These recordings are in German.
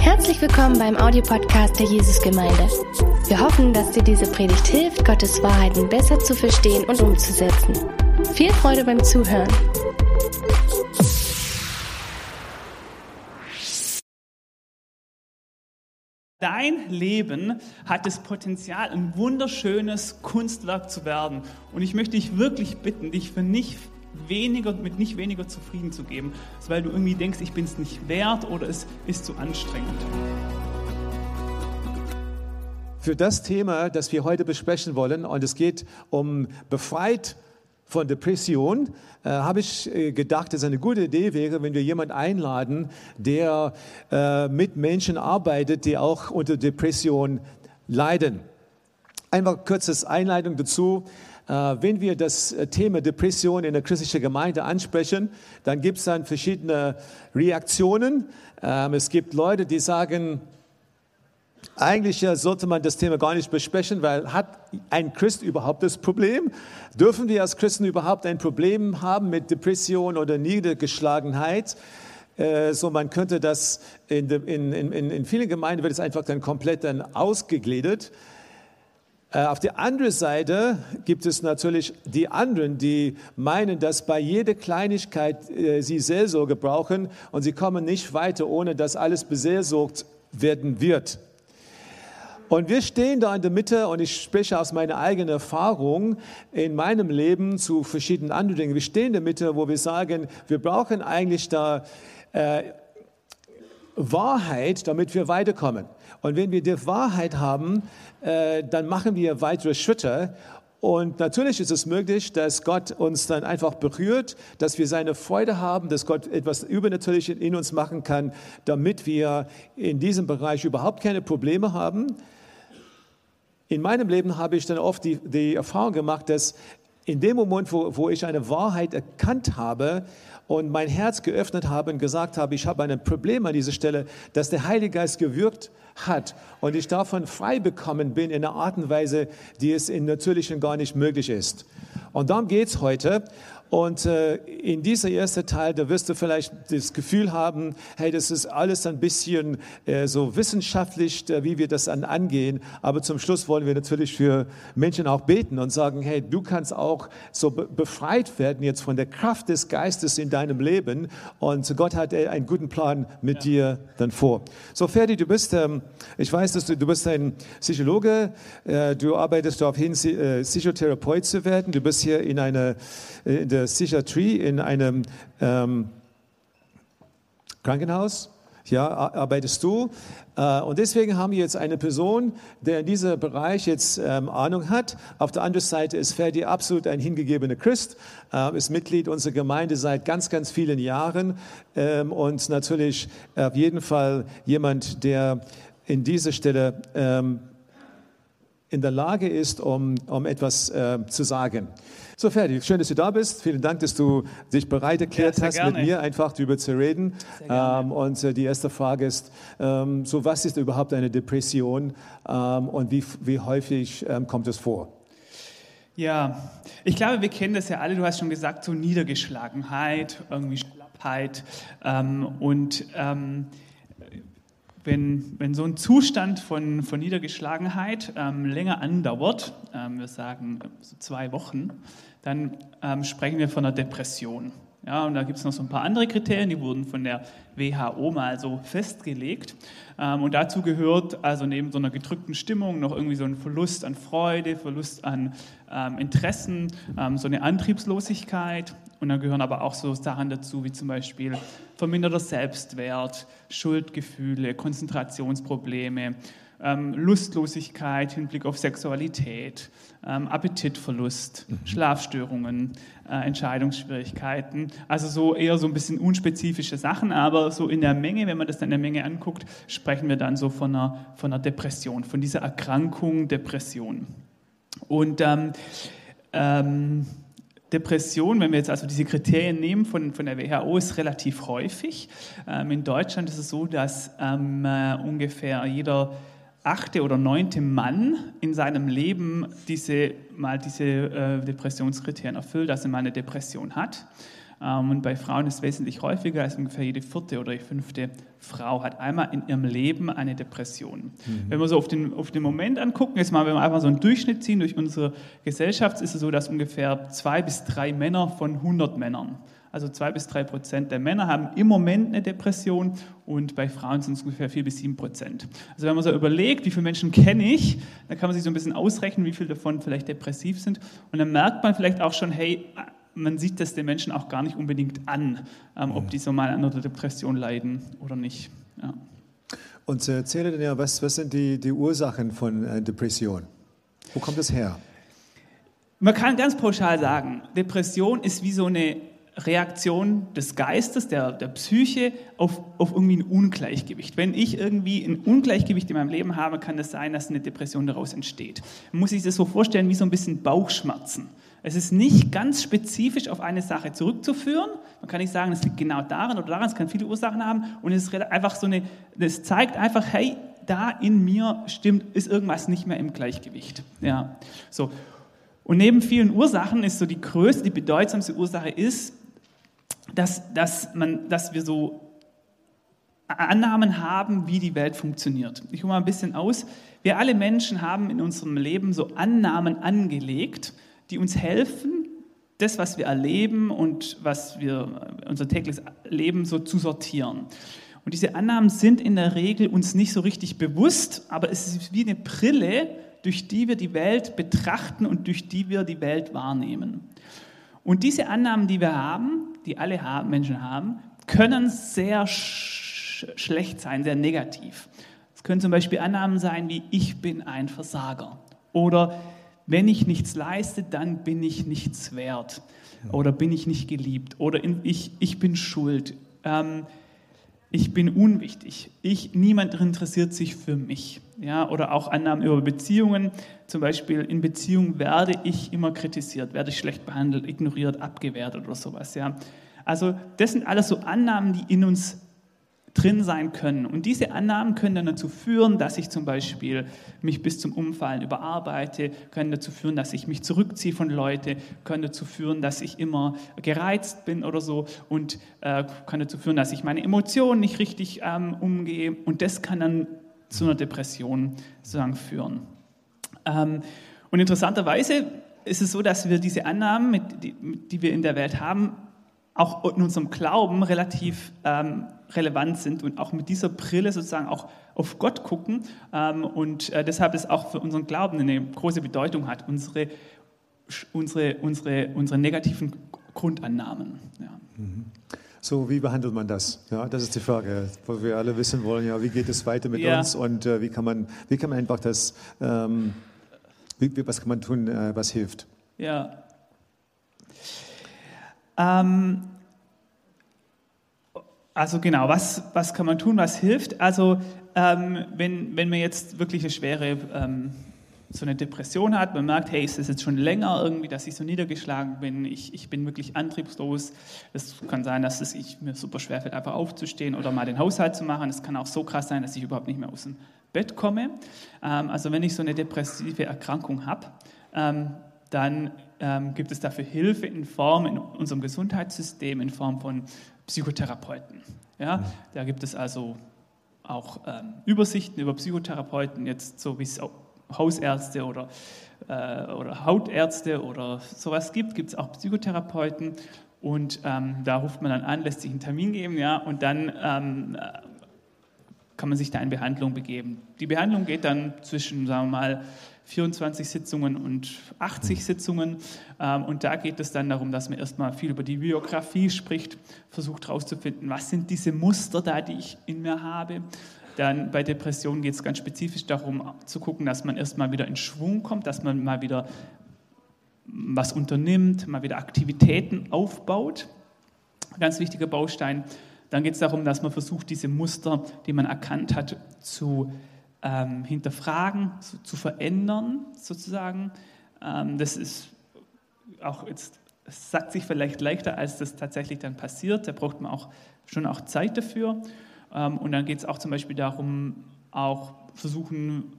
Herzlich willkommen beim Audiopodcast der Jesusgemeinde. Wir hoffen, dass dir diese Predigt hilft, Gottes Wahrheiten besser zu verstehen und umzusetzen. Viel Freude beim Zuhören. Dein Leben hat das Potenzial, ein wunderschönes Kunstwerk zu werden. Und ich möchte dich wirklich bitten, dich für nicht weniger, mit nicht weniger zufrieden zu geben, weil du irgendwie denkst, ich bin es nicht wert oder es ist zu anstrengend. Für das Thema, das wir heute besprechen wollen, und es geht um befreit von Depression, äh, habe ich äh, gedacht, dass eine gute Idee wäre, wenn wir jemanden einladen, der äh, mit Menschen arbeitet, die auch unter Depression leiden. Einfach kurzes Einleitung dazu. Äh, wenn wir das äh, Thema Depression in der christlichen Gemeinde ansprechen, dann gibt es dann verschiedene Reaktionen. Ähm, es gibt Leute, die sagen, eigentlich sollte man das Thema gar nicht besprechen, weil hat ein Christ überhaupt das Problem? Dürfen wir als Christen überhaupt ein Problem haben mit Depression oder Niedergeschlagenheit? Äh, so, man könnte das in, in, in, in vielen Gemeinden wird es einfach dann komplett dann ausgegliedert. Äh, auf der anderen Seite gibt es natürlich die anderen, die meinen, dass bei jeder Kleinigkeit äh, sie Seelsorge brauchen und sie kommen nicht weiter, ohne dass alles beseelsorgt werden wird. Und wir stehen da in der Mitte und ich spreche aus meiner eigenen Erfahrung in meinem Leben zu verschiedenen anderen Dingen. Wir stehen in der Mitte, wo wir sagen, wir brauchen eigentlich da äh, Wahrheit, damit wir weiterkommen. Und wenn wir die Wahrheit haben, äh, dann machen wir weitere Schritte. Und natürlich ist es möglich, dass Gott uns dann einfach berührt, dass wir seine Freude haben, dass Gott etwas Übernatürliches in uns machen kann, damit wir in diesem Bereich überhaupt keine Probleme haben. In meinem Leben habe ich dann oft die, die Erfahrung gemacht, dass in dem Moment, wo, wo ich eine Wahrheit erkannt habe und mein Herz geöffnet habe und gesagt habe, ich habe ein Problem an dieser Stelle, dass der Heilige Geist gewirkt hat und ich davon frei bekommen bin in einer Art und Weise, die es in Natürlichen gar nicht möglich ist. Und darum geht es heute. Und äh, in dieser ersten Teil, da wirst du vielleicht das Gefühl haben, hey, das ist alles ein bisschen äh, so wissenschaftlich, äh, wie wir das an, angehen. Aber zum Schluss wollen wir natürlich für Menschen auch beten und sagen, hey, du kannst auch so be befreit werden jetzt von der Kraft des Geistes in deinem Leben. Und Gott hat äh, einen guten Plan mit ja. dir dann vor. So, Ferdi, du bist, ähm, ich weiß, dass du, du bist ein Psychologe, äh, du arbeitest darauf hin, äh, Psychotherapeut zu werden. Du bist hier in einer in der Psychiatrie in einem ähm, Krankenhaus. Ja, arbeitest du. Äh, und deswegen haben wir jetzt eine Person, der in diesem Bereich jetzt ähm, Ahnung hat. Auf der anderen Seite ist Ferdi absolut ein hingegebener Christ, äh, ist Mitglied unserer Gemeinde seit ganz, ganz vielen Jahren ähm, und natürlich auf jeden Fall jemand, der in dieser Stelle ähm, in der Lage ist, um, um etwas äh, zu sagen. So, Ferdi, schön, dass du da bist. Vielen Dank, dass du dich bereit erklärt ja, hast, gerne. mit mir einfach darüber zu reden. Ähm, und äh, die erste Frage ist, ähm, so was ist überhaupt eine Depression ähm, und wie, wie häufig ähm, kommt es vor? Ja, ich glaube, wir kennen das ja alle. Du hast schon gesagt, so Niedergeschlagenheit, irgendwie Schlappheit ähm, und ähm, wenn, wenn so ein Zustand von, von Niedergeschlagenheit ähm, länger andauert, ähm, wir sagen so zwei Wochen, dann ähm, sprechen wir von einer Depression. Ja, und da gibt es noch so ein paar andere Kriterien, die wurden von der WHO mal so festgelegt. Ähm, und dazu gehört also neben so einer gedrückten Stimmung noch irgendwie so ein Verlust an Freude, Verlust an ähm, Interessen, ähm, so eine Antriebslosigkeit. Und dann gehören aber auch so Sachen dazu, wie zum Beispiel verminderter Selbstwert, Schuldgefühle, Konzentrationsprobleme, ähm, Lustlosigkeit, Hinblick auf Sexualität, ähm, Appetitverlust, mhm. Schlafstörungen, äh, Entscheidungsschwierigkeiten. Also so eher so ein bisschen unspezifische Sachen, aber so in der Menge, wenn man das dann in der Menge anguckt, sprechen wir dann so von einer, von einer Depression, von dieser Erkrankung Depression. Und ähm, ähm, Depression, wenn wir jetzt also diese Kriterien nehmen von, von der WHO, ist relativ häufig. Ähm, in Deutschland ist es so, dass ähm, äh, ungefähr jeder achte oder neunte Mann in seinem Leben diese, mal diese äh, Depressionskriterien erfüllt, dass er mal eine Depression hat. Ähm, und bei Frauen ist es wesentlich häufiger, als ungefähr jede vierte oder fünfte Frau hat einmal in ihrem Leben eine Depression. Mhm. Wenn wir so auf den, auf den Moment angucken, jetzt mal, wenn wir einfach so einen Durchschnitt ziehen durch unsere Gesellschaft, ist es so, dass ungefähr zwei bis drei Männer von 100 Männern also zwei bis drei Prozent der Männer haben im Moment eine Depression und bei Frauen sind es ungefähr vier bis sieben Prozent. Also wenn man so überlegt, wie viele Menschen kenne ich, dann kann man sich so ein bisschen ausrechnen, wie viele davon vielleicht depressiv sind. Und dann merkt man vielleicht auch schon, hey, man sieht das den Menschen auch gar nicht unbedingt an, ähm, ob die so mal an einer Depression leiden oder nicht. Ja. Und erzähle dir ja, was, was sind die, die Ursachen von äh, Depression? Wo kommt das her? Man kann ganz pauschal sagen, Depression ist wie so eine Reaktion des Geistes, der, der Psyche auf, auf irgendwie ein Ungleichgewicht. Wenn ich irgendwie ein Ungleichgewicht in meinem Leben habe, kann es das sein, dass eine Depression daraus entsteht. Man muss sich das so vorstellen wie so ein bisschen Bauchschmerzen. Es ist nicht ganz spezifisch auf eine Sache zurückzuführen. Man kann nicht sagen, es liegt genau daran oder daran, es kann viele Ursachen haben. Und es ist einfach so eine, es zeigt einfach, hey, da in mir stimmt, ist irgendwas nicht mehr im Gleichgewicht. Ja, so. Und neben vielen Ursachen ist so die größte, die bedeutsamste Ursache ist, dass, dass, man, dass wir so Annahmen haben, wie die Welt funktioniert. Ich hole mal ein bisschen aus. Wir alle Menschen haben in unserem Leben so Annahmen angelegt, die uns helfen, das, was wir erleben und was wir unser tägliches Leben so zu sortieren. Und diese Annahmen sind in der Regel uns nicht so richtig bewusst, aber es ist wie eine Brille, durch die wir die Welt betrachten und durch die wir die Welt wahrnehmen. Und diese Annahmen, die wir haben, die alle Menschen haben, können sehr sch schlecht sein, sehr negativ. Es können zum Beispiel Annahmen sein wie ich bin ein Versager oder wenn ich nichts leiste, dann bin ich nichts wert oder bin ich nicht geliebt oder ich, ich bin schuld. Ähm, ich bin unwichtig, ich, niemand interessiert sich für mich. Ja, oder auch Annahmen über Beziehungen, zum Beispiel in Beziehungen werde ich immer kritisiert, werde ich schlecht behandelt, ignoriert, abgewertet oder sowas. Ja. Also das sind alles so Annahmen, die in uns drin sein können. Und diese Annahmen können dann dazu führen, dass ich zum Beispiel mich bis zum Umfallen überarbeite, können dazu führen, dass ich mich zurückziehe von Leuten, können dazu führen, dass ich immer gereizt bin oder so und äh, kann dazu führen, dass ich meine Emotionen nicht richtig ähm, umgehe. Und das kann dann zu einer Depression sozusagen führen. Ähm, und interessanterweise ist es so, dass wir diese Annahmen, mit, die, die wir in der Welt haben, auch in unserem Glauben relativ ähm, relevant sind und auch mit dieser Brille sozusagen auch auf Gott gucken ähm, und äh, deshalb es auch für unseren Glauben eine große Bedeutung hat, unsere, unsere, unsere, unsere negativen Grundannahmen. Ja. Mhm. So, wie behandelt man das? Ja, das ist die Frage, wo wir alle wissen wollen, ja, wie geht es weiter mit ja. uns und äh, wie, kann man, wie kann man einfach das, ähm, wie, was kann man tun, äh, was hilft? Ja, ähm, also genau, was, was kann man tun, was hilft? Also ähm, wenn, wenn man jetzt wirklich eine schwere ähm, so eine Depression hat, man merkt, hey, ist das jetzt schon länger irgendwie, dass ich so niedergeschlagen bin, ich, ich bin wirklich antriebslos. Es kann sein, dass es ich, mir super schwer fällt, einfach aufzustehen oder mal den Haushalt zu machen. Es kann auch so krass sein, dass ich überhaupt nicht mehr aus dem Bett komme. Ähm, also wenn ich so eine depressive Erkrankung habe, ähm, dann ähm, gibt es dafür Hilfe in Form in unserem Gesundheitssystem, in Form von Psychotherapeuten. Ja, da gibt es also auch ähm, Übersichten über Psychotherapeuten, jetzt so wie es Hausärzte oder, äh, oder Hautärzte oder sowas gibt, gibt es auch Psychotherapeuten und ähm, da ruft man dann an, lässt sich einen Termin geben, ja, und dann ähm, kann man sich da in Behandlung begeben. Die Behandlung geht dann zwischen, sagen wir mal, 24 Sitzungen und 80 Sitzungen. Ähm, und da geht es dann darum, dass man erstmal viel über die Biografie spricht, versucht herauszufinden, was sind diese Muster da, die ich in mir habe. Dann bei Depressionen geht es ganz spezifisch darum zu gucken, dass man erstmal wieder in Schwung kommt, dass man mal wieder was unternimmt, mal wieder Aktivitäten aufbaut. Ganz wichtiger Baustein. Dann geht es darum, dass man versucht, diese Muster, die man erkannt hat, zu ähm, hinterfragen, zu, zu, verändern, sozusagen. Ähm, das ist auch jetzt, sagt sich vielleicht leichter, als das tatsächlich dann passiert. Da braucht man auch schon auch Zeit dafür. Ähm, und dann geht es auch zum Beispiel darum, auch versuchen,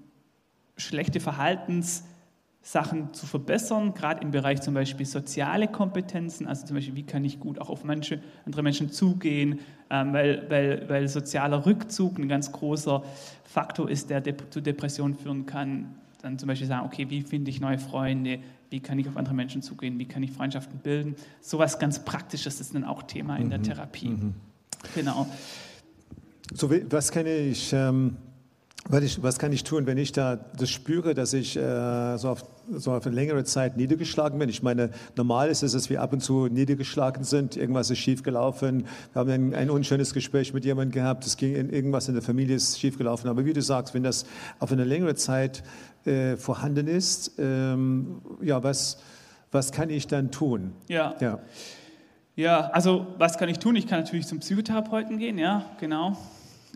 schlechte Verhaltensweisen Sachen zu verbessern, gerade im Bereich zum Beispiel soziale Kompetenzen, also zum Beispiel, wie kann ich gut auch auf Menschen, andere Menschen zugehen, ähm, weil, weil, weil sozialer Rückzug ein ganz großer Faktor ist, der de zu Depressionen führen kann. Dann zum Beispiel sagen, okay, wie finde ich neue Freunde, wie kann ich auf andere Menschen zugehen, wie kann ich Freundschaften bilden. Sowas ganz Praktisches ist dann auch Thema in der mhm. Therapie. Mhm. Genau. So, was kann ich... Ähm ich, was kann ich tun, wenn ich da das spüre, dass ich äh, so, auf, so auf eine längere Zeit niedergeschlagen bin? Ich meine, normal ist es, dass wir ab und zu niedergeschlagen sind, irgendwas ist schiefgelaufen, wir haben ein, ein unschönes Gespräch mit jemandem gehabt, es ging in, irgendwas in der Familie ist schiefgelaufen. Aber wie du sagst, wenn das auf eine längere Zeit äh, vorhanden ist, ähm, ja, was, was kann ich dann tun? Ja. ja. Ja, also was kann ich tun? Ich kann natürlich zum Psychotherapeuten gehen, ja, genau.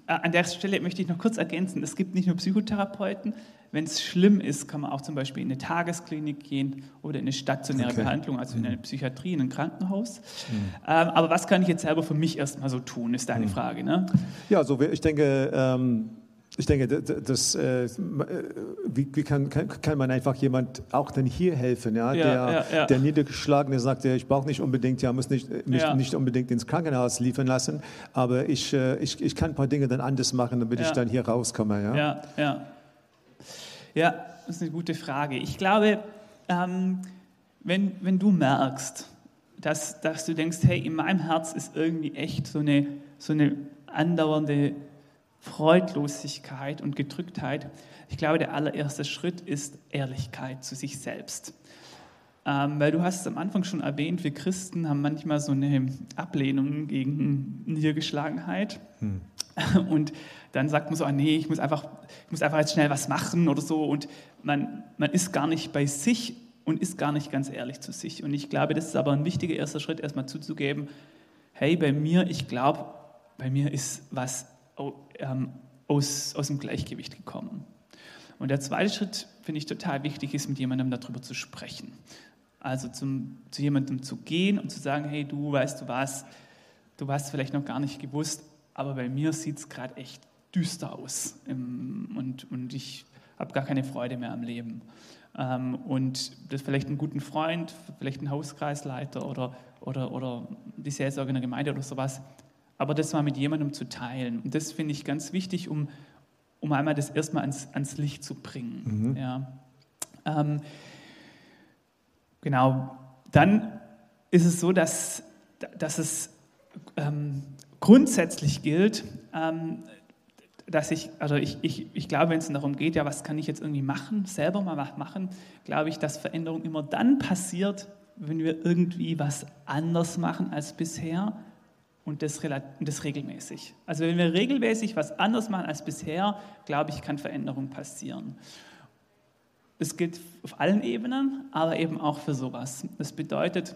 Äh, an der Stelle möchte ich noch kurz ergänzen, es gibt nicht nur Psychotherapeuten, wenn es schlimm ist, kann man auch zum Beispiel in eine Tagesklinik gehen oder in eine stationäre okay. Behandlung, also in eine mhm. Psychiatrie, in ein Krankenhaus. Mhm. Ähm, aber was kann ich jetzt selber für mich erstmal so tun, ist deine mhm. Frage. Ne? Ja, so ich denke, ähm ich denke, das, äh, wie, wie kann, kann, kann, man einfach jemand auch dann hier helfen, ja, ja, der, ja, ja. der Niedergeschlagene sagt, ich brauche nicht unbedingt, ja, muss nicht, mich nicht unbedingt ins Krankenhaus liefern lassen, aber ich, äh, ich, ich kann ein paar Dinge dann anders machen, damit ich dann hier rauskomme. Ja, ja, ja. ja das ist eine gute Frage. Ich glaube, ähm, wenn, wenn du merkst, dass, dass du denkst, hey, in meinem Herz ist irgendwie echt so eine, so eine andauernde Freudlosigkeit und Gedrücktheit. Ich glaube, der allererste Schritt ist Ehrlichkeit zu sich selbst. Ähm, weil du hast es am Anfang schon erwähnt, wir Christen haben manchmal so eine Ablehnung gegen Niedergeschlagenheit. Hm. Und dann sagt man so, ah, nee, ich muss, einfach, ich muss einfach jetzt schnell was machen oder so. Und man, man ist gar nicht bei sich und ist gar nicht ganz ehrlich zu sich. Und ich glaube, das ist aber ein wichtiger erster Schritt, erstmal zuzugeben, hey, bei mir, ich glaube, bei mir ist was ähm, aus, aus dem Gleichgewicht gekommen. Und der zweite Schritt, finde ich total wichtig, ist mit jemandem darüber zu sprechen. Also zum, zu jemandem zu gehen und zu sagen, hey, du weißt du was, du hast vielleicht noch gar nicht gewusst, aber bei mir sieht es gerade echt düster aus und, und ich habe gar keine Freude mehr am Leben. Ähm, und das vielleicht einen guten Freund, vielleicht einen Hauskreisleiter oder, oder, oder die Seelsorge in der Gemeinde oder sowas aber das mal mit jemandem zu teilen. Und das finde ich ganz wichtig, um, um einmal das erstmal ans, ans Licht zu bringen. Mhm. Ja. Ähm, genau. Dann ist es so, dass, dass es ähm, grundsätzlich gilt, ähm, dass ich, also ich, ich, ich glaube, wenn es darum geht, ja, was kann ich jetzt irgendwie machen, selber mal was machen, glaube ich, dass Veränderung immer dann passiert, wenn wir irgendwie was anders machen als bisher und das, das regelmäßig. Also wenn wir regelmäßig was anderes machen als bisher, glaube ich, kann Veränderung passieren. Das gilt auf allen Ebenen, aber eben auch für sowas. Das bedeutet,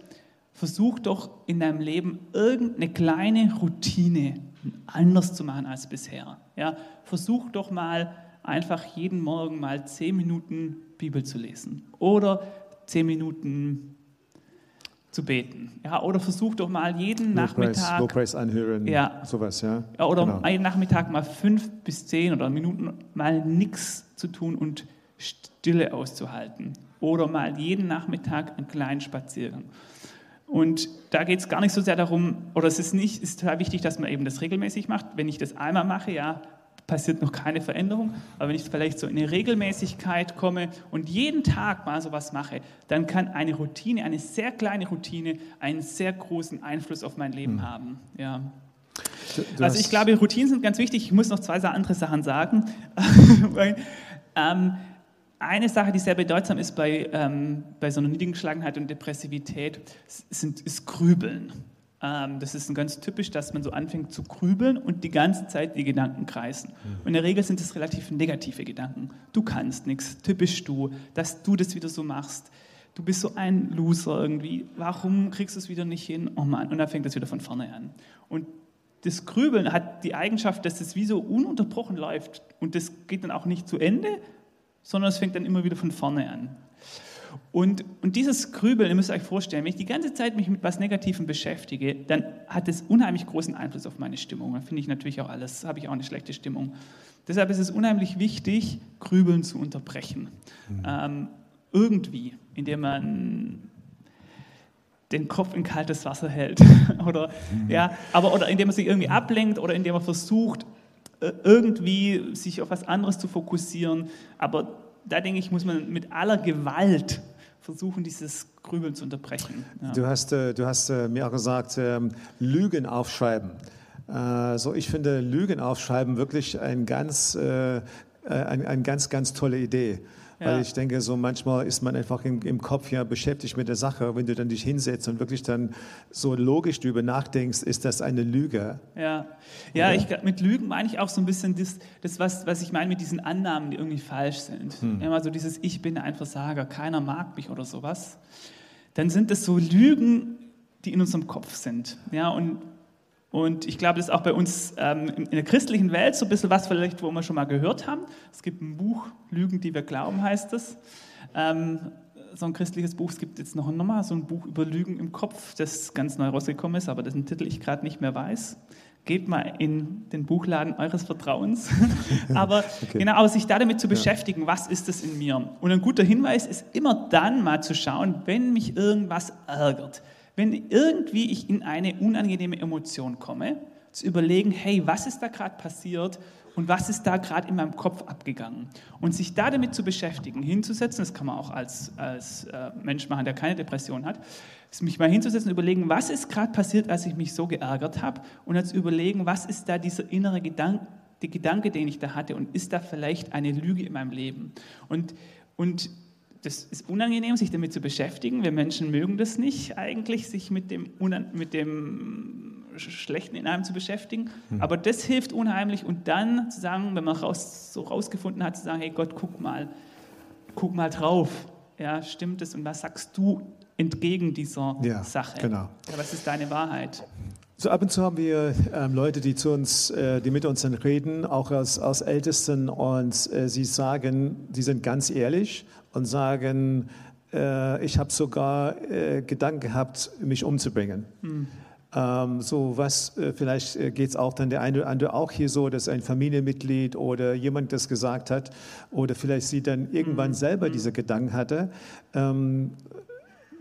versuch doch in deinem Leben irgendeine kleine Routine anders zu machen als bisher. Ja, versuch doch mal einfach jeden Morgen mal zehn Minuten Bibel zu lesen oder zehn Minuten zu beten. Ja, oder versuch doch mal jeden Low Nachmittag. Low Price anhören, ja. sowas, ja. ja oder genau. jeden Nachmittag mal fünf bis zehn oder Minuten mal nichts zu tun und Stille auszuhalten. Oder mal jeden Nachmittag einen kleinen Spaziergang. Und da geht es gar nicht so sehr darum, oder es ist nicht, ist total wichtig, dass man eben das regelmäßig macht. Wenn ich das einmal mache, ja, passiert noch keine Veränderung. Aber wenn ich vielleicht so in eine Regelmäßigkeit komme und jeden Tag mal sowas mache, dann kann eine Routine, eine sehr kleine Routine, einen sehr großen Einfluss auf mein Leben mhm. haben. Ja. Du, also ich glaube, Routinen sind ganz wichtig. Ich muss noch zwei andere Sachen sagen. ähm, eine Sache, die sehr bedeutsam ist bei, ähm, bei so einer Niedergeschlagenheit und Depressivität, sind, ist Grübeln. Ähm, das ist ganz typisch, dass man so anfängt zu grübeln und die ganze Zeit die Gedanken kreisen. Mhm. Und in der Regel sind es relativ negative Gedanken. Du kannst nichts, typisch du, dass du das wieder so machst. Du bist so ein Loser irgendwie. Warum kriegst du es wieder nicht hin? Oh Mann, und dann fängt das wieder von vorne an. Und das Grübeln hat die Eigenschaft, dass es wie so ununterbrochen läuft. Und das geht dann auch nicht zu Ende, sondern es fängt dann immer wieder von vorne an. Und, und dieses Grübeln, ihr müsst euch vorstellen, wenn ich die ganze Zeit mich mit was Negativem beschäftige, dann hat es unheimlich großen Einfluss auf meine Stimmung. Dann finde ich natürlich auch alles, habe ich auch eine schlechte Stimmung. Deshalb ist es unheimlich wichtig, Grübeln zu unterbrechen. Mhm. Ähm, irgendwie, indem man den Kopf in kaltes Wasser hält oder mhm. ja, aber oder indem man sich irgendwie ablenkt oder indem man versucht äh, irgendwie sich auf was anderes zu fokussieren. Aber da denke ich, muss man mit aller Gewalt versuchen, dieses Grübeln zu unterbrechen. Ja. Du hast, äh, du hast äh, mir auch gesagt, ähm, Lügen aufschreiben. So, ich finde Lügen aufschreiben wirklich ein ganz, eine ein ganz, ganz tolle Idee. Ja. Weil ich denke, so manchmal ist man einfach im, im, Kopf ja beschäftigt mit der Sache. Wenn du dann dich hinsetzt und wirklich dann so logisch darüber nachdenkst, ist das eine Lüge. Ja, ja ich, mit Lügen meine ich auch so ein bisschen das, das was, was ich meine mit diesen Annahmen, die irgendwie falsch sind. Hm. Immer so dieses Ich bin ein Versager, keiner mag mich oder sowas. Dann sind das so Lügen, die in unserem Kopf sind. Ja, und und ich glaube, das ist auch bei uns ähm, in der christlichen Welt so ein bisschen was vielleicht, wo wir schon mal gehört haben. Es gibt ein Buch, Lügen, die wir glauben, heißt es. Ähm, so ein christliches Buch. Es gibt jetzt noch nochmal so ein Buch über Lügen im Kopf, das ganz neu rausgekommen ist, aber dessen Titel ich gerade nicht mehr weiß. Geht mal in den Buchladen eures Vertrauens. aber okay. genau, aber sich da damit zu beschäftigen, ja. was ist das in mir? Und ein guter Hinweis ist immer dann mal zu schauen, wenn mich irgendwas ärgert wenn irgendwie ich in eine unangenehme Emotion komme, zu überlegen, hey, was ist da gerade passiert und was ist da gerade in meinem Kopf abgegangen? Und sich da damit zu beschäftigen, hinzusetzen, das kann man auch als, als äh, Mensch machen, der keine Depression hat, mich mal hinzusetzen und überlegen, was ist gerade passiert, als ich mich so geärgert habe und dann zu überlegen, was ist da dieser innere Gedanke, der Gedanke, den ich da hatte und ist da vielleicht eine Lüge in meinem Leben? Und, und das ist unangenehm, sich damit zu beschäftigen. Wir Menschen mögen das nicht eigentlich, sich mit dem, mit dem Schlechten in einem zu beschäftigen. Mhm. Aber das hilft unheimlich. Und dann zu sagen, wenn man raus, so rausgefunden hat, zu sagen, hey Gott, guck mal, guck mal drauf. Ja, stimmt es? Und was sagst du entgegen dieser ja, Sache? Genau. Ja, was ist deine Wahrheit? So ab und zu haben wir ähm, Leute, die zu uns, äh, die mit uns dann reden, auch als, als Ältesten, und äh, sie sagen, sie sind ganz ehrlich und sagen, äh, ich habe sogar äh, Gedanken gehabt, mich umzubringen. Mhm. Ähm, so was, äh, vielleicht äh, geht es auch dann der eine oder andere auch hier so, dass ein Familienmitglied oder jemand das gesagt hat oder vielleicht sie dann irgendwann mhm. selber hm. diese Gedanken hatte. Ähm,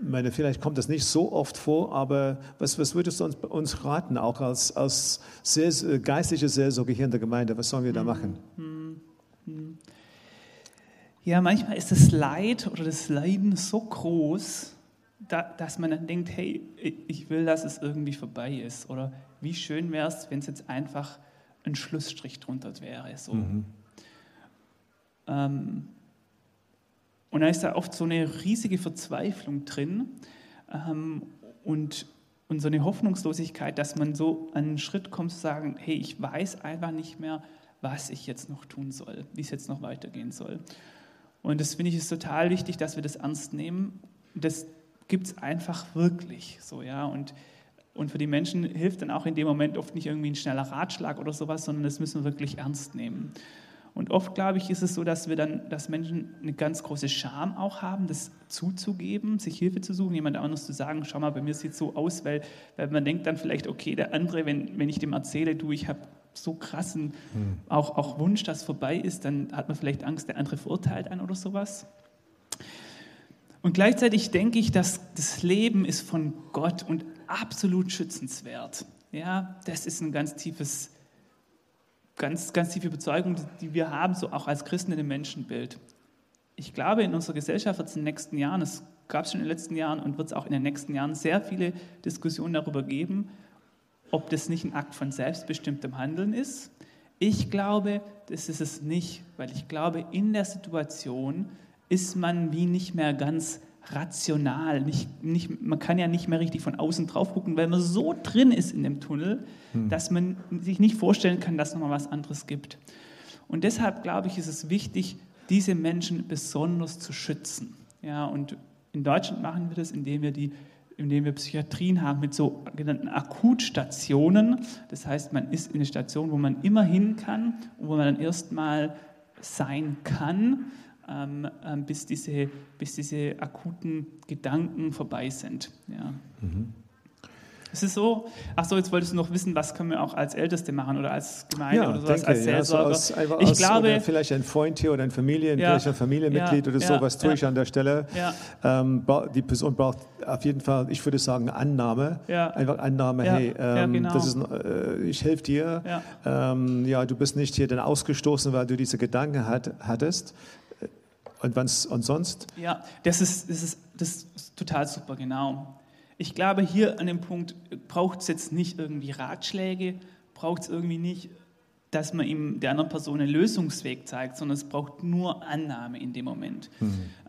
meine, vielleicht kommt das nicht so oft vor, aber was, was würdest du uns, uns raten, auch als, als sehr, geistliche Seelsorge hier in der Gemeinde? Was sollen wir da hm. machen? Mhm. Ja, manchmal ist das Leid oder das Leiden so groß, dass man dann denkt, hey, ich will, dass es irgendwie vorbei ist. Oder wie schön wäre es, wenn es jetzt einfach ein Schlussstrich drunter wäre. So. Mhm. Ähm, und da ist da oft so eine riesige Verzweiflung drin ähm, und, und so eine Hoffnungslosigkeit, dass man so an einen Schritt kommt zu sagen, hey, ich weiß einfach nicht mehr, was ich jetzt noch tun soll, wie es jetzt noch weitergehen soll. Und das finde ich ist total wichtig, dass wir das ernst nehmen. Das gibt es einfach wirklich so, ja. Und, und für die Menschen hilft dann auch in dem Moment oft nicht irgendwie ein schneller Ratschlag oder sowas, sondern das müssen wir wirklich ernst nehmen. Und oft, glaube ich, ist es so, dass wir dann, dass Menschen eine ganz große Scham auch haben, das zuzugeben, sich Hilfe zu suchen, jemand anderes zu sagen, schau mal, bei mir sieht es so aus, weil, weil man denkt dann vielleicht, okay, der andere, wenn, wenn ich dem erzähle, du, ich habe so krassen hm. auch, auch Wunsch, dass vorbei ist, dann hat man vielleicht Angst, der andere verurteilt einen oder sowas. Und gleichzeitig denke ich, dass das Leben ist von Gott und absolut schützenswert. Ja, das ist ein ganz tiefes, ganz, ganz tiefe Überzeugung, die wir haben, so auch als Christen in dem Menschenbild. Ich glaube, in unserer Gesellschaft wird es in den nächsten Jahren, es gab es schon in den letzten Jahren und wird es auch in den nächsten Jahren sehr viele Diskussionen darüber geben, ob das nicht ein Akt von selbstbestimmtem Handeln ist. Ich glaube, das ist es nicht, weil ich glaube, in der Situation ist man wie nicht mehr ganz rational. Nicht, nicht, man kann ja nicht mehr richtig von außen drauf gucken, weil man so drin ist in dem Tunnel, hm. dass man sich nicht vorstellen kann, dass es nochmal was anderes gibt. Und deshalb glaube ich, ist es wichtig, diese Menschen besonders zu schützen. Ja, und in Deutschland machen wir das, indem wir die in dem wir Psychiatrien haben mit sogenannten Akutstationen. Das heißt, man ist in einer Station, wo man immer hin kann und wo man dann erstmal sein kann, ähm, ähm, bis, diese, bis diese akuten Gedanken vorbei sind. Ja. Mhm. Es ist so, ach so, jetzt wolltest du noch wissen, was können wir auch als Älteste machen oder als Gemeinde Ja, oder sowas, denke, als ja, so Seelsorger. aus, ich aus, glaube, vielleicht ein Freund hier oder ein Familien, Ja. vielleicht ein Familienmitglied Ja, oder so, was tue ich an der Stelle? Ähm, die Person braucht auf jeden Fall, ich würde sagen, Annahme. Ja. Einfach Annahme, hey, ähm, genau. das ist, äh, ich helfe dir. Ja. Ähm, ja, du bist nicht hier dann ausgestoßen, weil du diese Gedanken hat, hattest. Und, wann's, und sonst? Ja, das ist, das, ist, das ist total super, genau. Ich glaube, hier an dem Punkt braucht es jetzt nicht irgendwie Ratschläge, braucht es irgendwie nicht, dass man ihm der anderen Person einen Lösungsweg zeigt, sondern es braucht nur Annahme in dem Moment.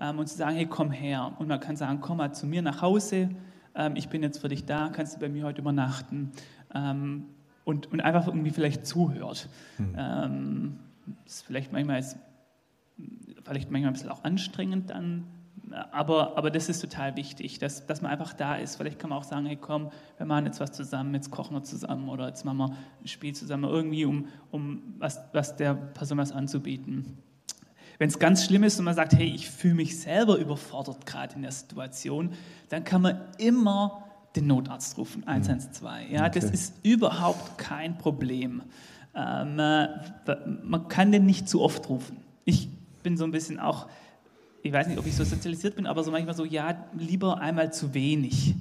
Ähm, und zu sagen, hey, komm her. Und man kann sagen, komm mal zu mir nach Hause, ähm, ich bin jetzt für dich da, kannst du bei mir heute übernachten. Ähm, und, und einfach irgendwie vielleicht zuhört. Ähm, das ist vielleicht manchmal ist vielleicht manchmal ein bisschen auch anstrengend dann, aber, aber das ist total wichtig, dass, dass man einfach da ist. Vielleicht kann man auch sagen, hey komm, wir machen jetzt was zusammen, jetzt kochen wir zusammen oder jetzt machen wir ein Spiel zusammen, irgendwie um, um was, was der Person was anzubieten. Wenn es ganz schlimm ist und man sagt, hey, ich fühle mich selber überfordert gerade in der Situation, dann kann man immer den Notarzt rufen, 112. Ja, das Okay. ist überhaupt kein Problem. Ähm, äh, man kann den nicht zu oft rufen. Ich bin so ein bisschen auch, ich weiß nicht, ob ich so sozialisiert bin, aber so manchmal so, ja, lieber einmal zu wenig.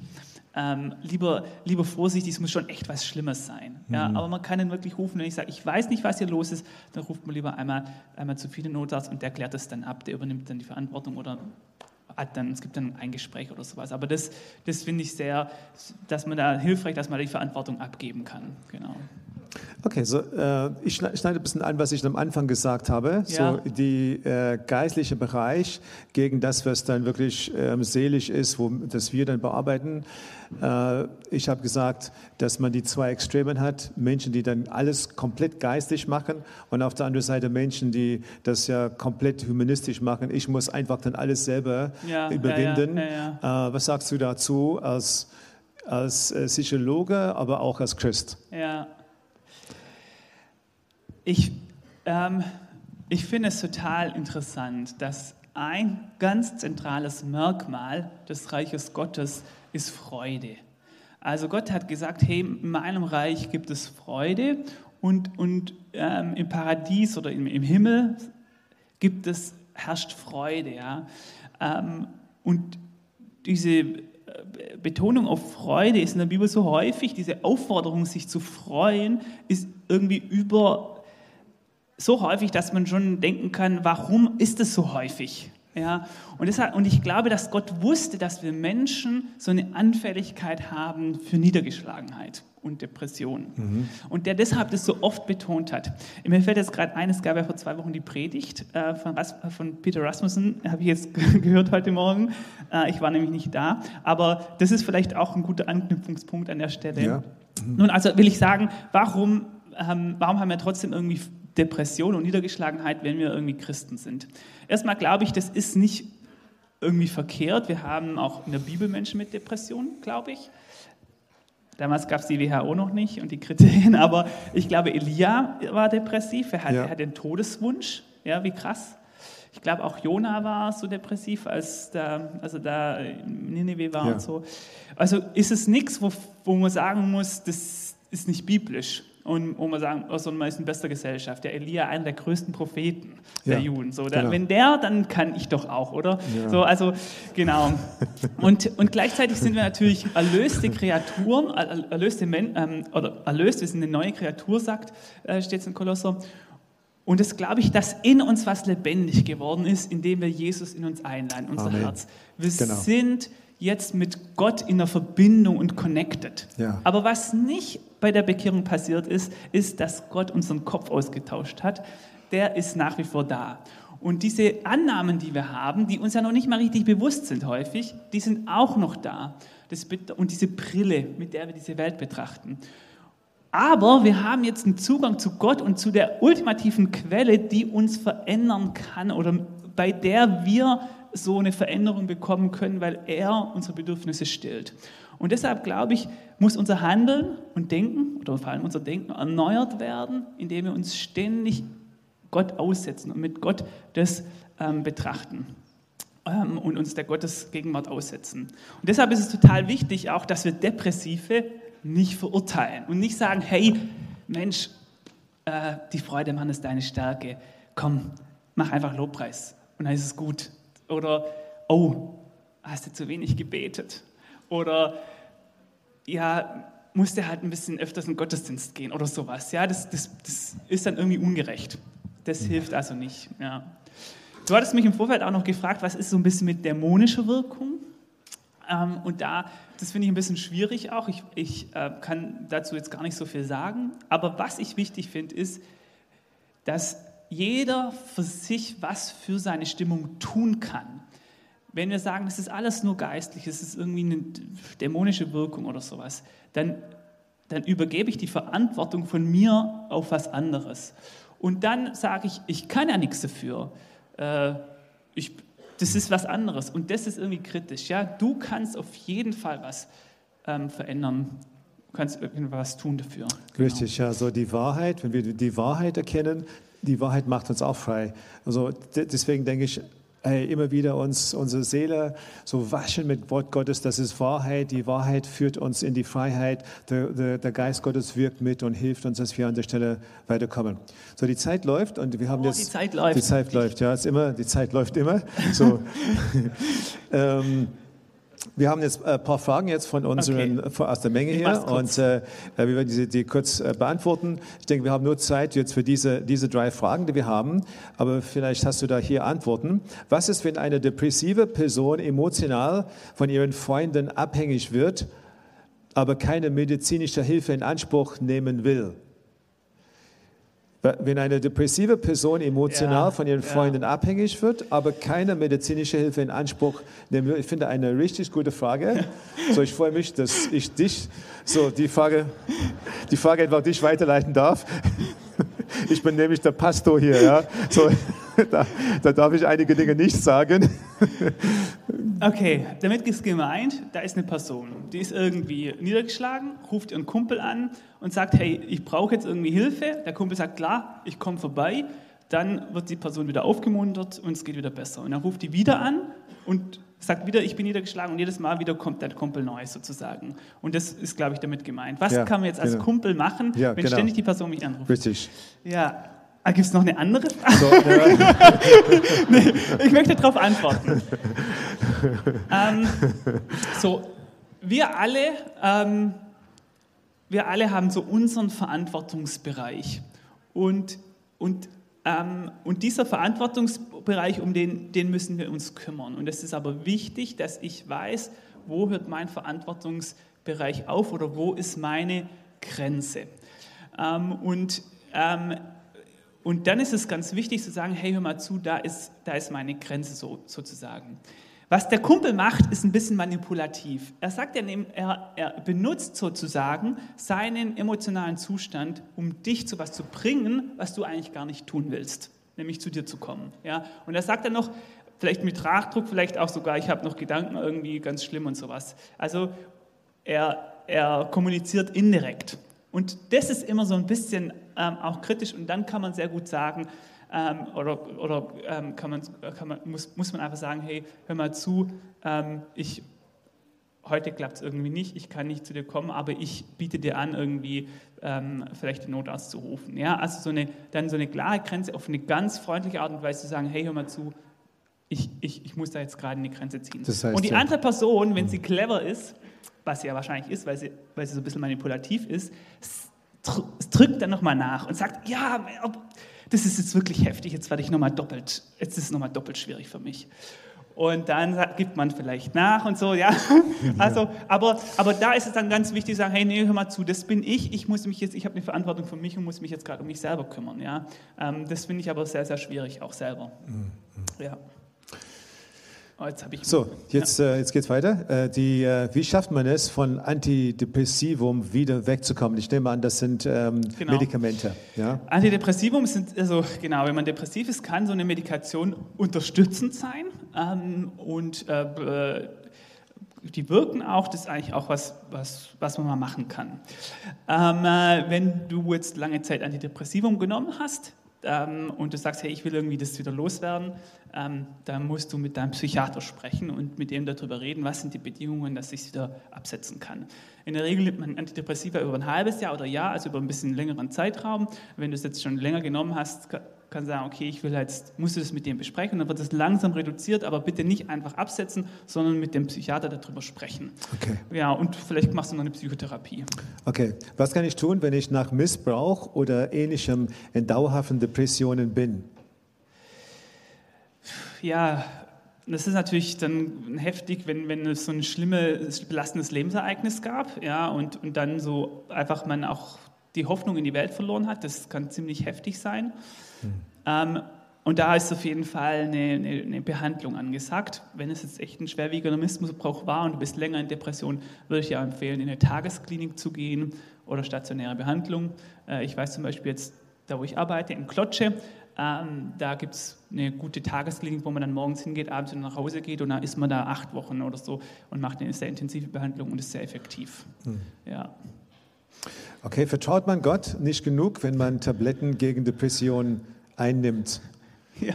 Ähm, lieber, lieber vorsichtig, es muss schon echt was Schlimmes sein. Ja, Aber man kann ihn wirklich rufen, wenn ich sage, ich weiß nicht, was hier los ist, dann ruft man lieber einmal, einmal zu viele Notarzt und der klärt das dann ab, der übernimmt dann die Verantwortung oder hat dann, es gibt dann ein Gespräch oder sowas. Aber das, das finde ich sehr, dass man da hilfreich, dass man die Verantwortung abgeben kann. Genau. Okay, so, äh, ich schne- schneide ein bisschen an, was ich am Anfang gesagt habe. Ja. So die äh, geistliche Bereich gegen das, was dann wirklich ähm, seelisch ist, wo, das wir dann bearbeiten. Äh, ich habe gesagt, dass man die zwei Extremen hat. Menschen, die dann alles komplett geistig machen und auf der anderen Seite Menschen, die das ja komplett humanistisch machen. Ich muss einfach dann alles selber Ja, überwinden. ja, ja, Äh, was sagst du dazu als, als äh, Psychologe, aber auch als Christ? Ja. Ich, ähm, ich finde es total interessant, dass ein ganz zentrales Merkmal des Reiches Gottes ist Freude. Also Gott hat gesagt, hey, in meinem Reich gibt es Freude und, und ähm, im Paradies oder im, im Himmel gibt es, herrscht Freude. Ja? Ähm, und diese äh, Betonung auf Freude ist in der Bibel so häufig, diese Aufforderung, sich zu freuen, ist irgendwie über so häufig, dass man schon denken kann, warum ist es so häufig? Ja, und, deshalb, und ich glaube, dass Gott wusste, dass wir Menschen so eine Anfälligkeit haben für Niedergeschlagenheit und Depression. Und der deshalb das so oft betont hat. Mir fällt jetzt gerade ein, es gab ja vor zwei Wochen die Predigt äh, von, von Peter Rasmussen, habe ich jetzt gehört heute Morgen. Äh, ich war nämlich nicht da, aber das ist vielleicht auch ein guter Anknüpfungspunkt an der Stelle. Ja. Nun, also will ich sagen, warum, ähm, warum haben wir trotzdem irgendwie Depression und Niedergeschlagenheit, wenn wir irgendwie Christen sind? Erstmal glaube ich, das ist nicht irgendwie verkehrt. Wir haben auch in der Bibel Menschen mit Depressionen, glaube ich. Damals gab es die WHO noch nicht und die Kriterien, aber ich glaube, Elia war depressiv, er, hat, Ja. er hatte einen Todeswunsch. Ja, wie krass. Ich glaube, auch Jona war so depressiv, als da, also da in Nineveh war Ja. und so. Also ist es nichts, wo, wo man sagen muss, das ist nicht biblisch. Und wo man sagen, also man ist in bester Gesellschaft. Der Elia, einer der größten Propheten der Ja, Juden. So, da, genau. Wenn der, dann kann ich doch auch, oder? Ja. So, also, genau. Und, und gleichzeitig sind wir natürlich erlöste Kreaturen, er- erlöste Men ähm, oder erlöst, wir sind eine neue Kreatur, sagt, äh, steht es in Kolosser. Und das glaube ich, dass in uns was lebendig geworden ist, indem wir Jesus in uns einladen, unser Amen. Herz. Wir Genau. sind jetzt mit Gott in der Verbindung und connected. Ja. Aber was nicht bei der Bekehrung passiert ist, ist, dass Gott unseren Kopf ausgetauscht hat. Der ist nach wie vor da. Und diese Annahmen, die wir haben, die uns ja noch nicht mal richtig bewusst sind häufig, die sind auch noch da. Das, und diese Brille, mit der wir diese Welt betrachten. Aber wir haben jetzt einen Zugang zu Gott und zu der ultimativen Quelle, die uns verändern kann oder bei der wir so eine Veränderung bekommen können, weil er unsere Bedürfnisse stillt. Und deshalb glaube ich, muss unser Handeln und Denken oder vor allem unser Denken erneuert werden, indem wir uns ständig Gott aussetzen und mit Gott das ähm, betrachten ähm, und uns der Gottes Gegenwart aussetzen. Und deshalb ist es total wichtig auch, dass wir Depressive nicht verurteilen und nicht sagen, hey, Mensch, äh, die Freude, Mann, ist deine Stärke. Komm, mach einfach Lobpreis und dann ist es gut. Oder, oh, hast du zu wenig gebetet? Oder, ja, musste halt ein bisschen öfters in den Gottesdienst gehen oder sowas. Ja, das, das, das ist dann irgendwie ungerecht. Das hilft also nicht. Ja. Du hattest mich im Vorfeld auch noch gefragt, was ist so ein bisschen mit dämonischer Wirkung? Ähm, und da, das finde ich ein bisschen schwierig auch. Ich, ich äh, kann dazu jetzt gar nicht so viel sagen. Aber was ich wichtig finde, ist, dass jeder für sich was für seine Stimmung tun kann. Wenn wir sagen, es ist alles nur geistlich, es ist irgendwie eine dämonische Wirkung oder sowas, dann, dann übergebe ich die Verantwortung von mir auf was anderes. Und dann sage ich, ich kann ja nichts dafür. Äh, ich, das ist was anderes. Und das ist irgendwie kritisch. Ja? Du kannst auf jeden Fall was ähm, verändern. Du kannst irgendwas tun dafür. Genau. Richtig, ja. So die Wahrheit, wenn wir die Wahrheit erkennen, die Wahrheit macht uns auch frei. Also deswegen denke ich, hey, immer wieder uns unsere Seele so waschen mit Wort Gottes. Das ist Wahrheit. Die Wahrheit führt uns in die Freiheit. Der, der, der, Geist Gottes wirkt mit und hilft uns, dass wir an der Stelle weiterkommen. So, die Zeit läuft und wir haben oh, jetzt. Die Zeit läuft. Die Zeit läuft, ja. Ist immer, die Zeit läuft immer. So. ähm, wir haben jetzt ein paar Fragen jetzt von unseren, okay. aus der Menge her und äh, wir werden diese die kurz äh, beantworten. Ich denke, wir haben nur Zeit jetzt für diese, diese drei Fragen, die wir haben, aber vielleicht hast du da hier Antworten. Was ist, wenn eine depressive Person emotional von ihren Freunden abhängig wird, aber keine medizinische Hilfe in Anspruch nehmen will? Wenn eine depressive Person emotional ja, von ihren Freunden ja. abhängig wird, aber keine medizinische Hilfe in Anspruch nehmen will, ich finde eine richtig gute Frage. So, ich freue mich, dass ich dich so die Frage, die Frage einfach dich weiterleiten darf. Ich bin nämlich der Pastor hier, ja. So, da, da darf ich einige Dinge nicht sagen. Okay, damit ist gemeint, da ist eine Person, die ist irgendwie niedergeschlagen, ruft ihren Kumpel an und sagt, hey, ich brauche jetzt irgendwie Hilfe. Der Kumpel sagt, klar, ich komme vorbei. Dann wird die Person wieder aufgemuntert und es geht wieder besser. Und dann ruft die wieder an und sagt wieder, ich bin niedergeschlagen und jedes Mal wieder kommt der Kumpel neu sozusagen. Und das ist, glaube ich, damit gemeint. Was ja, kann man jetzt als genau. Kumpel machen, ja, wenn genau. ständig die Person mich anruft? Richtig. Ja, Ah, Gibt es noch eine andere? So, nee, ich möchte darauf antworten. ähm, so, wir alle, ähm, wir alle haben so unseren Verantwortungsbereich. Und, und, ähm, und dieser Verantwortungsbereich, um den, den müssen wir uns kümmern. Und es ist aber wichtig, dass ich weiß, wo hört mein Verantwortungsbereich auf oder wo ist meine Grenze. Ähm, und ähm, und dann ist es ganz wichtig zu sagen, hey, hör mal zu, da ist, da ist meine Grenze so, sozusagen. Was der Kumpel macht, ist ein bisschen manipulativ. Er sagt, er, er benutzt sozusagen seinen emotionalen Zustand, um dich zu was zu bringen, was du eigentlich gar nicht tun willst, nämlich zu dir zu kommen. Ja? Und er sagt dann noch, vielleicht mit Nachdruck, vielleicht auch sogar, ich habe noch Gedanken irgendwie ganz schlimm und sowas. Also er, er kommuniziert indirekt. Und das ist immer so ein bisschen ähm, auch kritisch und dann kann man sehr gut sagen, ähm, oder, oder ähm, kann man, kann man, muss, muss man einfach sagen, hey, hör mal zu, ähm, ich, heute klappt es irgendwie nicht, ich kann nicht zu dir kommen, aber ich biete dir an, irgendwie ähm, vielleicht den Notarzt zu rufen. Ja? Also so eine, dann so eine klare Grenze auf eine ganz freundliche Art und Weise zu sagen, hey, hör mal zu, ich, ich, ich muss da jetzt gerade eine Grenze ziehen. Das heißt, und die ja. andere Person, wenn sie clever ist, was sie ja wahrscheinlich ist, weil sie, weil sie so ein bisschen manipulativ ist, drückt dann nochmal nach und sagt, ja, das ist jetzt wirklich heftig, jetzt werde ich nochmal doppelt, jetzt ist es nochmal doppelt schwierig für mich. Und dann gibt man vielleicht nach und so, ja. Also, aber, aber da ist es dann ganz wichtig zu sagen, hey, nee, hör mal zu, das bin ich, ich muss mich jetzt, ich habe eine Verantwortung für mich und muss mich jetzt gerade um mich selber kümmern, ja. Ähm, das finde ich aber sehr, sehr schwierig, auch selber. Mhm. Ja. Oh, jetzt ich so, jetzt, ja. äh, jetzt geht's weiter. Äh, die, äh, wie schafft man es, von Antidepressivum wieder wegzukommen? Ich nehme an, das sind ähm, genau. Medikamente. Ja? Antidepressivum sind, also genau, wenn man depressiv ist, kann so eine Medikation unterstützend sein ähm, und äh, die wirken auch, das ist eigentlich auch was, was, was man mal machen kann. Ähm, äh, wenn du jetzt lange Zeit Antidepressivum genommen hast, ähm, und du sagst, hey, ich will irgendwie das wieder loswerden, ähm, dann musst du mit deinem Psychiater sprechen und mit dem darüber reden, was sind die Bedingungen, dass ich es wieder absetzen kann. In der Regel nimmt man Antidepressiva über ein halbes Jahr oder Jahr, also über ein bisschen längeren Zeitraum. Wenn du es jetzt schon länger genommen hast, kann sagen, okay, ich will jetzt, musst du das mit dem besprechen, dann wird es langsam reduziert, aber bitte nicht einfach absetzen, sondern mit dem Psychiater darüber sprechen. Okay. Ja, und vielleicht machst du noch eine Psychotherapie. Okay, was kann ich tun, wenn ich nach Missbrauch oder ähnlichem in dauerhaften Depressionen bin? Ja, das ist natürlich dann heftig, wenn, wenn es so ein schlimmes, belastendes Lebensereignis gab, ja, und, und dann so einfach man auch die Hoffnung in die Welt verloren hat. Das kann ziemlich heftig sein. Mhm. Ähm, und da ist auf jeden Fall eine, eine, eine, Behandlung angesagt. Wenn es jetzt echt ein schwerwiegender Missbrauch war und du bist länger in Depression, würde ich dir empfehlen, in eine Tagesklinik zu gehen oder stationäre Behandlung. Äh, ich weiß zum Beispiel jetzt, da wo ich arbeite, in Klotsche, ähm, da gibt es eine gute Tagesklinik, wo man dann morgens hingeht, abends wieder nach Hause geht und dann ist man da acht Wochen oder so und macht eine sehr intensive Behandlung und ist sehr effektiv. Mhm. Ja. Okay, vertraut man Gott nicht genug, wenn man Tabletten gegen Depressionen einnimmt? Ja.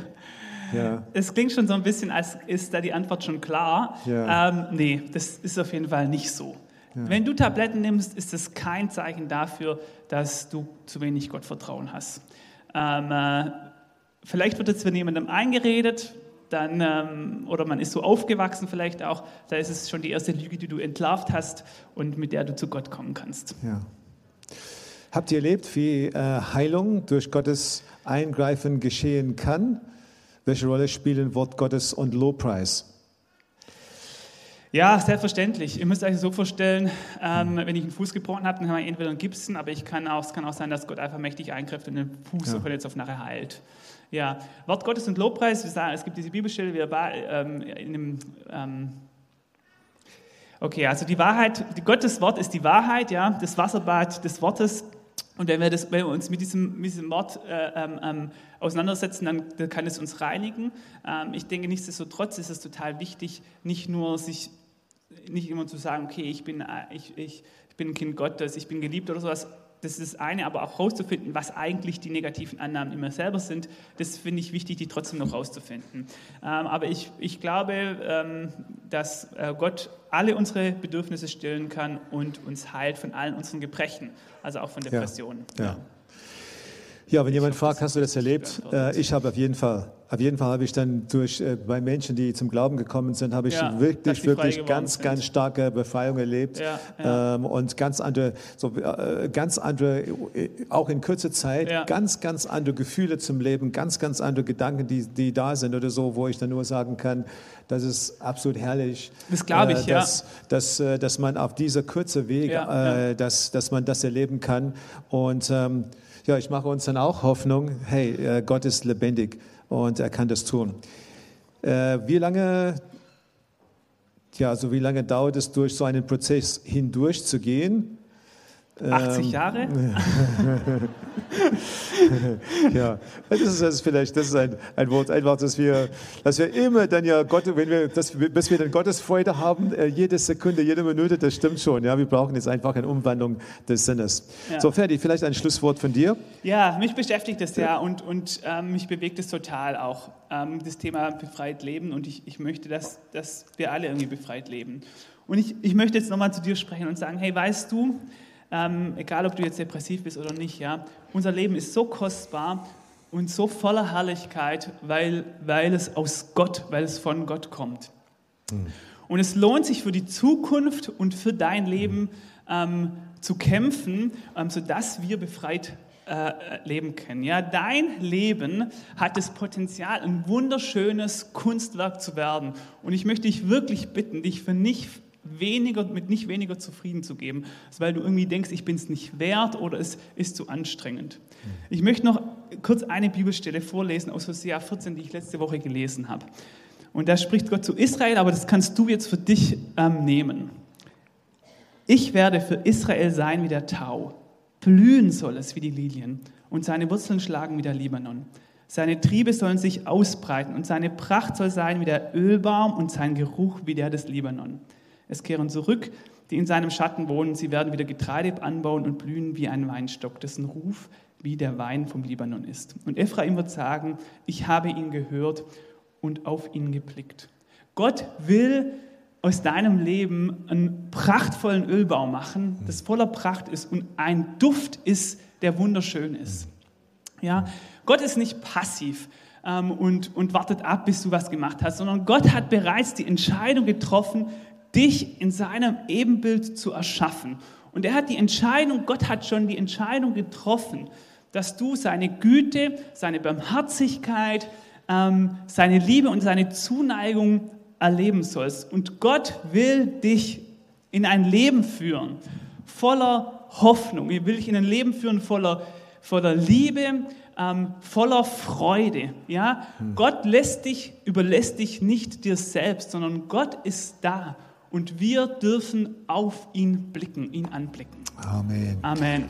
ja. Es klingt schon so ein bisschen, als ist da die Antwort schon klar. Ja. Ähm, nee, das ist auf jeden Fall nicht so. Ja. Wenn du Tabletten nimmst, ist das kein Zeichen dafür, dass du zu wenig Gottvertrauen hast. Ähm, äh, vielleicht wird jetzt von jemandem eingeredet, dann, ähm, oder man ist so aufgewachsen vielleicht auch, da ist es schon die erste Lüge, die du entlarvt hast und mit der du zu Gott kommen kannst. Ja. Habt ihr erlebt, wie äh, Heilung durch Gottes Eingreifen geschehen kann? Welche Rolle spielen Wort Gottes und Lobpreis? Ja, selbstverständlich. Ihr müsst euch so vorstellen, ähm, wenn ich einen Fuß gebrochen habe, dann habe ich entweder einen Gipsen, aber ich kann auch, es kann auch sein, dass Gott einfach mächtig eingreift und den Fuß ja. von jetzt auf nachher heilt. Ja, Wort Gottes und Lobpreis, sagen, es gibt diese Bibelstelle, wir ähm, in dem, ähm, okay, also die Wahrheit, Gottes Wort ist die Wahrheit, ja, das Wasserbad des Wortes und wenn wir, das, wenn wir uns mit diesem, mit diesem Wort äh, ähm, ähm, auseinandersetzen, dann, kann es uns reinigen. Ähm, ich denke, nichtsdestotrotz ist es total wichtig, nicht nur sich, nicht immer zu sagen, okay, ich bin, äh, ich, ich bin ein Kind Gottes, ich bin geliebt oder sowas. Das ist das eine, aber auch herauszufinden, was eigentlich die negativen Annahmen immer selber sind, das finde ich wichtig, die trotzdem noch herauszufinden. Ähm, aber ich, ich glaube, ähm, dass äh, Gott alle unsere Bedürfnisse stillen kann und uns heilt von allen unseren Gebrechen also auch von Depressionen. Ja, ja. Ja wenn ich jemand fragt, hast du das erlebt? Äh, ich habe auf jeden Fall. Auf jeden Fall habe ich dann durch, äh, bei Menschen, die zum Glauben gekommen sind, habe ich ja, wirklich, wirklich ganz, sind. ganz starke Befreiung erlebt. Ja, ja. Ähm, und ganz andere, so, äh, ganz andere, äh, auch in kurzer Zeit, ganz, ganz andere Gefühle zum Leben, ganz, ganz andere Gedanken, die, die da sind oder so, wo ich dann nur sagen kann, das ist absolut herrlich. Das glaube ich, äh, dass, ja. Dass, dass, dass man auf dieser kurzen Weg, äh, Dass, dass man das erleben kann. Und ähm, ja, ich mache uns dann auch Hoffnung, hey, Gott ist lebendig und er kann das tun. Äh, wie lange, ja, also wie lange dauert es, durch so einen Prozess hindurch zu gehen? 80 ähm, Jahre? ja, das ist, das ist, vielleicht das ist ein, ein Wort, einfach, dass wir, dass wir immer dann ja Gott, wenn wir, dass bis wir dann Gottes Freude haben, äh, jede Sekunde, jede Minute, das stimmt schon. Ja, wir brauchen jetzt einfach eine Umwandlung des Sinnes. Ja. So, Ferdi, vielleicht ein Schlusswort von dir? Ja, mich beschäftigt das ja und, und ähm, mich bewegt es total auch, ähm, das Thema befreit leben und ich, ich möchte, dass, dass wir alle irgendwie befreit leben. Und ich, ich möchte jetzt nochmal zu dir sprechen und sagen, hey, weißt du, ähm, egal ob du jetzt depressiv bist oder nicht, ja, unser Leben ist so kostbar und so voller Herrlichkeit, weil, weil es aus Gott, weil es von Gott kommt. Mhm. Und es lohnt sich für die Zukunft und für dein Leben ähm, zu kämpfen, ähm, sodass wir befreit äh, leben können. Ja, dein Leben hat das Potenzial, ein wunderschönes Kunstwerk zu werden. Und ich möchte dich wirklich bitten, dich für nicht weniger, mit nicht weniger zufrieden zu geben, weil du irgendwie denkst, ich bin es nicht wert oder es ist zu anstrengend. Ich möchte noch kurz eine Bibelstelle vorlesen aus Hosea 14, die ich letzte Woche gelesen habe. Und da spricht Gott zu Israel, aber das kannst du jetzt für dich ähm, nehmen. Ich werde für Israel sein wie der Tau. Blühen soll es wie die Lilien und seine Wurzeln schlagen wie der Libanon. Seine Triebe sollen sich ausbreiten und seine Pracht soll sein wie der Ölbaum und sein Geruch wie der des Libanon. Es kehren zurück, die in seinem Schatten wohnen. Sie werden wieder Getreide anbauen und blühen wie ein Weinstock, dessen Ruf wie der Wein vom Libanon ist. Und Ephraim wird sagen, ich habe ihn gehört und auf ihn geblickt. Gott will aus deinem Leben einen prachtvollen Ölbau machen, das voller Pracht ist und ein Duft ist, der wunderschön ist. Ja, Gott ist nicht passiv ähm, und, und wartet ab, bis du was gemacht hast, sondern Gott hat bereits die Entscheidung getroffen, dich in seinem Ebenbild zu erschaffen. Und er hat die Entscheidung, Gott hat schon die Entscheidung getroffen, dass du seine Güte, seine Barmherzigkeit, ähm, seine Liebe und seine Zuneigung erleben sollst. Und Gott will dich in ein Leben führen, voller Hoffnung. Er will dich in ein Leben führen, voller, voller Liebe, ähm, voller Freude. Ja? Hm. Gott lässt dich, überlässt dich nicht dir selbst, sondern Gott ist da. Und wir dürfen auf ihn blicken, ihn anblicken. Amen. Amen.